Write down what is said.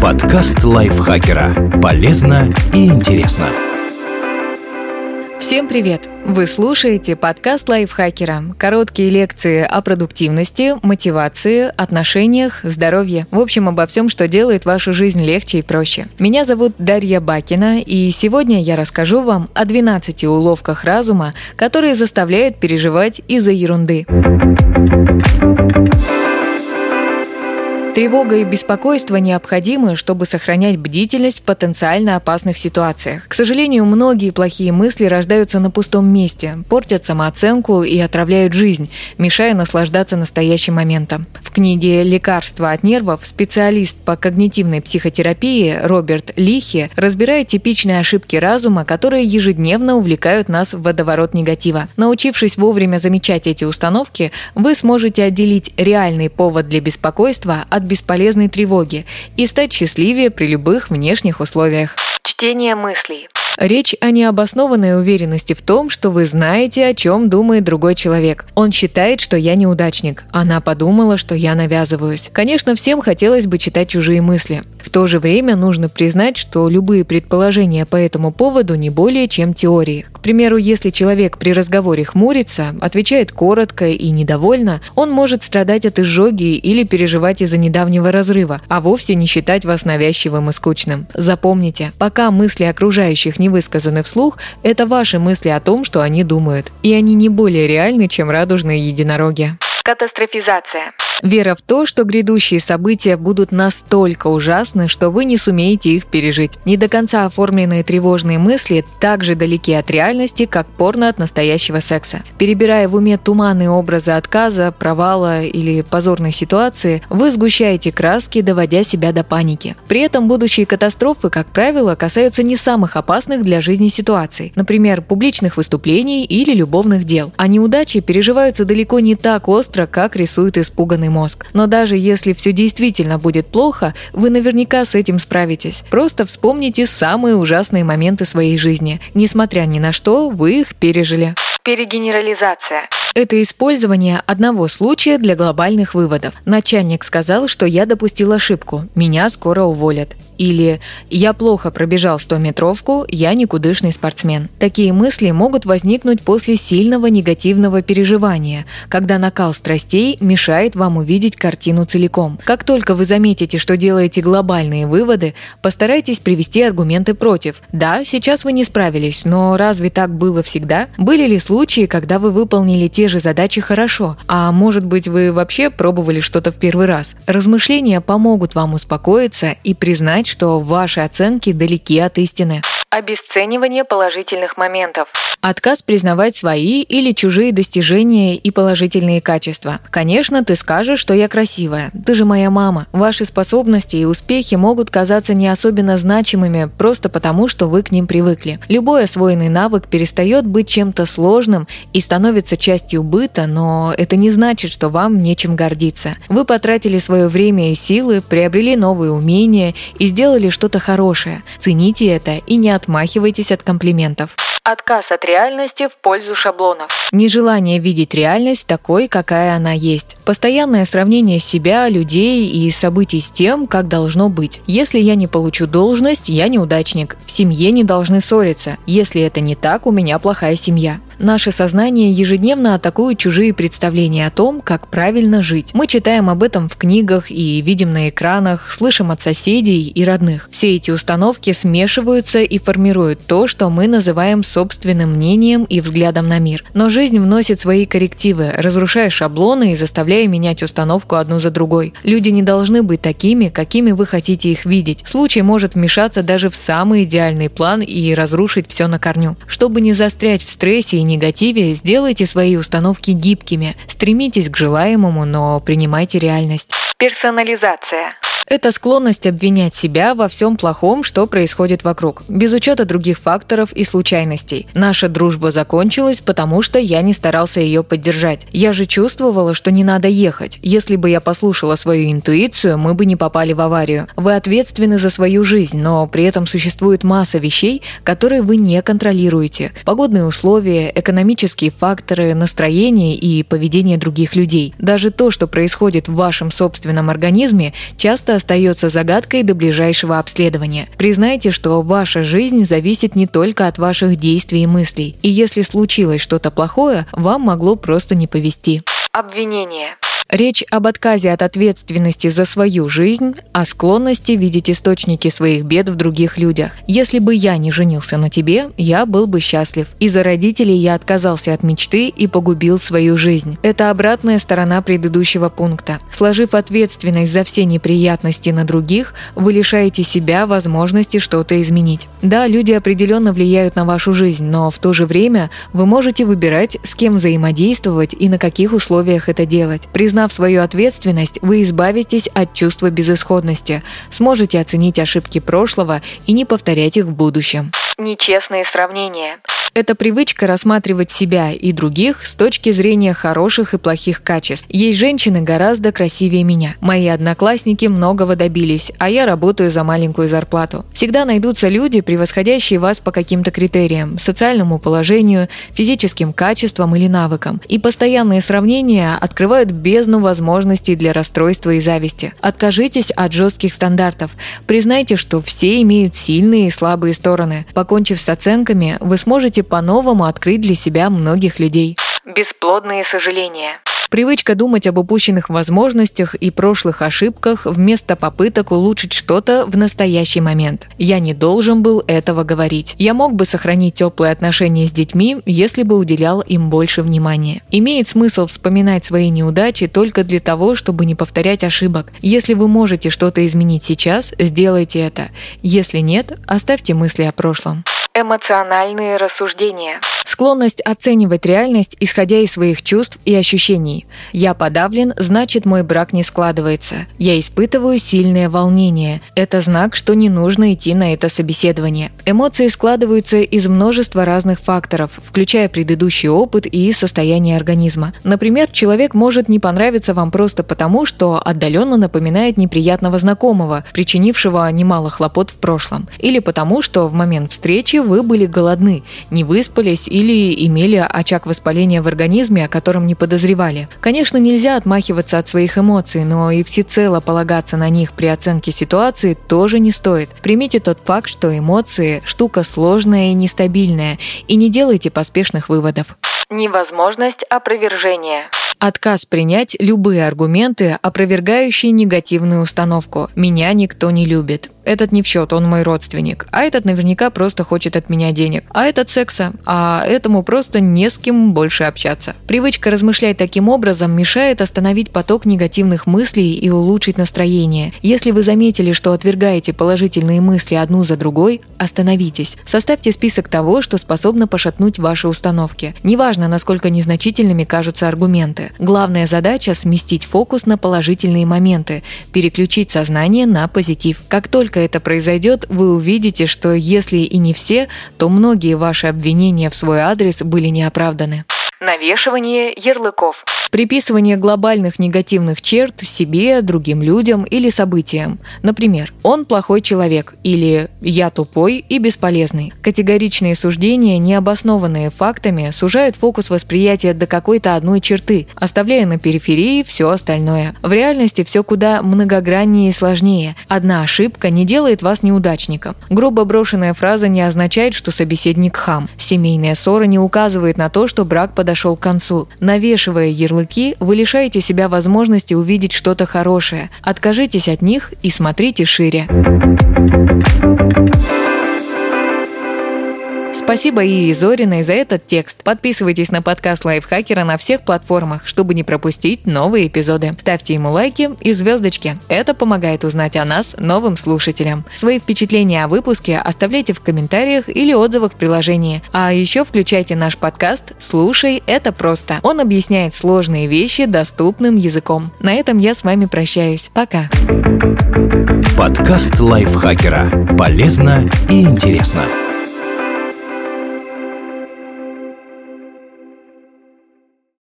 Подкаст лайфхакера. Полезно и интересно. Всем привет! Вы слушаете подкаст лайфхакера. Короткие лекции о продуктивности, мотивации, отношениях, здоровье. В общем, обо всем, что делает вашу жизнь легче и проще. Меня зовут Дарья Бакина, и сегодня я расскажу вам о 12 уловках разума, которые заставляют переживать из-за ерунды. Тревога и беспокойство необходимы, чтобы сохранять бдительность в потенциально опасных ситуациях. К сожалению, многие плохие мысли рождаются на пустом месте, портят самооценку и отравляют жизнь, мешая наслаждаться настоящим моментом. В книге «Лекарства от нервов» специалист по когнитивной психотерапии Роберт Лихи разбирает типичные ошибки разума, которые ежедневно увлекают нас в водоворот негатива. Научившись вовремя замечать эти установки, вы сможете отделить реальный повод для беспокойства от бесполезной тревоги и стать счастливее при любых внешних условиях. Чтение мыслей. Речь о необоснованной уверенности в том, что вы знаете, о чем думает другой человек. Он считает, что я неудачник. Она подумала, что я навязываюсь. Конечно, всем хотелось бы читать чужие мысли. В то же время нужно признать, что любые предположения по этому поводу не более чем теории. К примеру, если человек при разговоре хмурится, отвечает коротко и недовольно, он может страдать от изжоги или переживать из-за недавнего разрыва, а вовсе не считать вас навязчивым и скучным. Запомните, пока мысли окружающих не высказаны вслух, это ваши мысли о том, что они думают. И они не более реальны, чем радужные единороги. Катастрофизация. Вера в то, что грядущие события будут настолько ужасны, что вы не сумеете их пережить. Не до конца оформленные тревожные мысли так же далеки от реальности, как порно от настоящего секса. Перебирая в уме туманные образы отказа, провала или позорной ситуации, вы сгущаете краски, доводя себя до паники. При этом будущие катастрофы, как правило, касаются не самых опасных для жизни ситуаций, например, публичных выступлений или любовных дел. А неудачи переживаются далеко не так остро, как рисует испуганный мозг. Но даже если все действительно будет плохо, вы наверняка с этим справитесь. Просто вспомните самые ужасные моменты своей жизни. Несмотря ни на что, вы их пережили. Перегенерализация. Это использование одного случая для глобальных выводов. Начальник сказал, что я допустил ошибку, меня скоро уволят. Или «я плохо пробежал 100-метровку, я никудышный спортсмен». Такие мысли могут возникнуть после сильного негативного переживания, когда накал страстей мешает вам увидеть картину целиком. Как только вы заметите, что делаете глобальные выводы, постарайтесь привести аргументы против. Да, сейчас вы не справились, но разве так было всегда? Были ли случаи, когда вы выполнили те же задачи хорошо? А может быть, вы вообще пробовали что-то в первый раз? Размышления помогут вам успокоиться и признать, что ваши оценки далеки от истины. Обесценивание положительных моментов. Отказ признавать свои или чужие достижения и положительные качества. Конечно, ты скажешь, что я красивая. Ты же моя мама. Ваши способности и успехи могут казаться не особенно значимыми просто потому, что вы к ним привыкли. Любой освоенный навык перестает быть чем-то сложным и становится частью быта, но это не значит, что вам нечем гордиться. Вы потратили свое время и силы, приобрели новые умения и сделали что-то хорошее. Цените это и не отмахивайтесь от комплиментов. Отказ от реальности в пользу шаблонов. Нежелание видеть реальность такой, какая она есть. Постоянное сравнение себя, людей и событий с тем, как должно быть. Если я не получу должность, я неудачник. В семье не должны ссориться. Если это не так, у меня плохая семья. Наше сознание ежедневно атакует чужие представления о том, как правильно жить. Мы читаем об этом в книгах и видим на экранах, слышим от соседей и родных. Все эти установки смешиваются и формируют то, что мы называем собственным мнением и взглядом на мир. Но жизнь вносит свои коррективы, разрушая шаблоны и заставляя менять установку одну за другой. Люди не должны быть такими, какими вы хотите их видеть. Случай может вмешаться даже в самый идеальный план и разрушить все на корню. Чтобы не застрять в стрессе и негативе, сделайте свои установки гибкими. Стремитесь к желаемому, но принимайте реальность. Персонализация. Это склонность обвинять себя во всем плохом, что происходит вокруг, без учета других факторов и случайностей. Наша дружба закончилась, потому что я не старался ее поддержать. Я же чувствовала, что не надо ехать. Если бы я послушала свою интуицию, мы бы не попали в аварию. Вы ответственны за свою жизнь, но при этом существует масса вещей, которые вы не контролируете. Погодные условия, экономические факторы, настроение и поведение других людей. Даже то, что происходит в вашем собственном организме, часто остается загадкой до ближайшего обследования. Признайте, что ваша жизнь зависит не только от ваших действий и мыслей. И если случилось что-то плохое, вам могло просто не повезти. Обвинение. Речь об отказе от ответственности за свою жизнь, о склонности видеть источники своих бед в других людях. Если бы я не женился на тебе, я был бы счастлив. Из-за родителей я отказался от мечты и погубил свою жизнь. Это обратная сторона предыдущего пункта. Сложив ответственность за все неприятности на других, вы лишаете себя возможности что-то изменить. Да, люди определенно влияют на вашу жизнь, но в то же время вы можете выбирать, с кем взаимодействовать и на каких условиях это делать. Признав Осознав свою ответственность, вы избавитесь от чувства безысходности, сможете оценить ошибки прошлого и не повторять их в будущем. Нечестные сравнения. Это привычка рассматривать себя и других с точки зрения хороших и плохих качеств. Есть женщины гораздо красивее меня. Мои одноклассники многого добились, а я работаю за маленькую зарплату. Всегда найдутся люди, превосходящие вас по каким-то критериям – социальному положению, физическим качествам или навыкам. И постоянные сравнения открывают бездну возможностей для расстройства и зависти. Откажитесь от жестких стандартов. Признайте, что все имеют сильные и слабые стороны. Покончив с оценками, вы сможете можете по-новому открыть для себя многих людей. Бесплодные сожаления. Привычка думать об упущенных возможностях и прошлых ошибках вместо попыток улучшить что-то в настоящий момент. Я не должен был этого говорить. Я мог бы сохранить теплые отношения с детьми, если бы уделял им больше внимания. Имеет смысл вспоминать свои неудачи только для того, чтобы не повторять ошибок. Если вы можете что-то изменить сейчас, сделайте это. Если нет, оставьте мысли о прошлом. Эмоциональные рассуждения. Склонность оценивать реальность, исходя из своих чувств и ощущений. Я подавлен, значит мой брак не складывается. Я испытываю сильное волнение. Это знак, что не нужно идти на это собеседование. Эмоции складываются из множества разных факторов, включая предыдущий опыт и состояние организма. Например, человек может не понравиться вам просто потому, что отдаленно напоминает неприятного знакомого, причинившего немало хлопот в прошлом. Или потому, что в момент встречи вы были голодны, не выспались или имели очаг воспаления в организме, о котором не подозревали. Конечно, нельзя отмахиваться от своих эмоций, но и всецело полагаться на них при оценке ситуации тоже не стоит. Примите тот факт, что эмоции – штука сложная и нестабильная, и не делайте поспешных выводов. Невозможность опровержения. Отказ принять любые аргументы, опровергающие негативную установку «меня никто не любит». Этот не в счет, он мой родственник. А этот наверняка просто хочет от меня денег. А этот секса. А этому просто не с кем больше общаться. Привычка размышлять таким образом мешает остановить поток негативных мыслей и улучшить настроение. Если вы заметили, что отвергаете положительные мысли одну за другой, остановитесь. Составьте список того, что способно пошатнуть ваши установки. Неважно, насколько незначительными кажутся аргументы. Главная задача – сместить фокус на положительные моменты, переключить сознание на позитив. Как только только это произойдет, вы увидите, что если и не все, то многие ваши обвинения в свой адрес были неоправданы. Навешивание ярлыков. Приписывание глобальных негативных черт себе, другим людям или событиям. Например, «он плохой человек» или «я тупой и бесполезный». Категоричные суждения, не обоснованные фактами, сужают фокус восприятия до какой-то одной черты, оставляя на периферии все остальное. В реальности все куда многограннее и сложнее. Одна ошибка не делает вас неудачником. Грубо брошенная фраза не означает, что собеседник хам. Семейная ссора не указывает на то, что брак подошел к концу. Навешивая ярлыки, вы лишаете себя возможности увидеть что-то хорошее. Откажитесь от них и смотрите шире. Спасибо Ии Зориной за этот текст. Подписывайтесь на подкаст Лайфхакера на всех платформах, чтобы не пропустить новые эпизоды. Ставьте ему лайки и звездочки. Это помогает узнать о нас новым слушателям. Свои впечатления о выпуске оставляйте в комментариях или отзывах в приложении. А еще включайте наш подкаст «Слушай, это просто». Он объясняет сложные вещи доступным языком. На этом я с вами прощаюсь. Пока. Подкаст Лайфхакера. Полезно и интересно.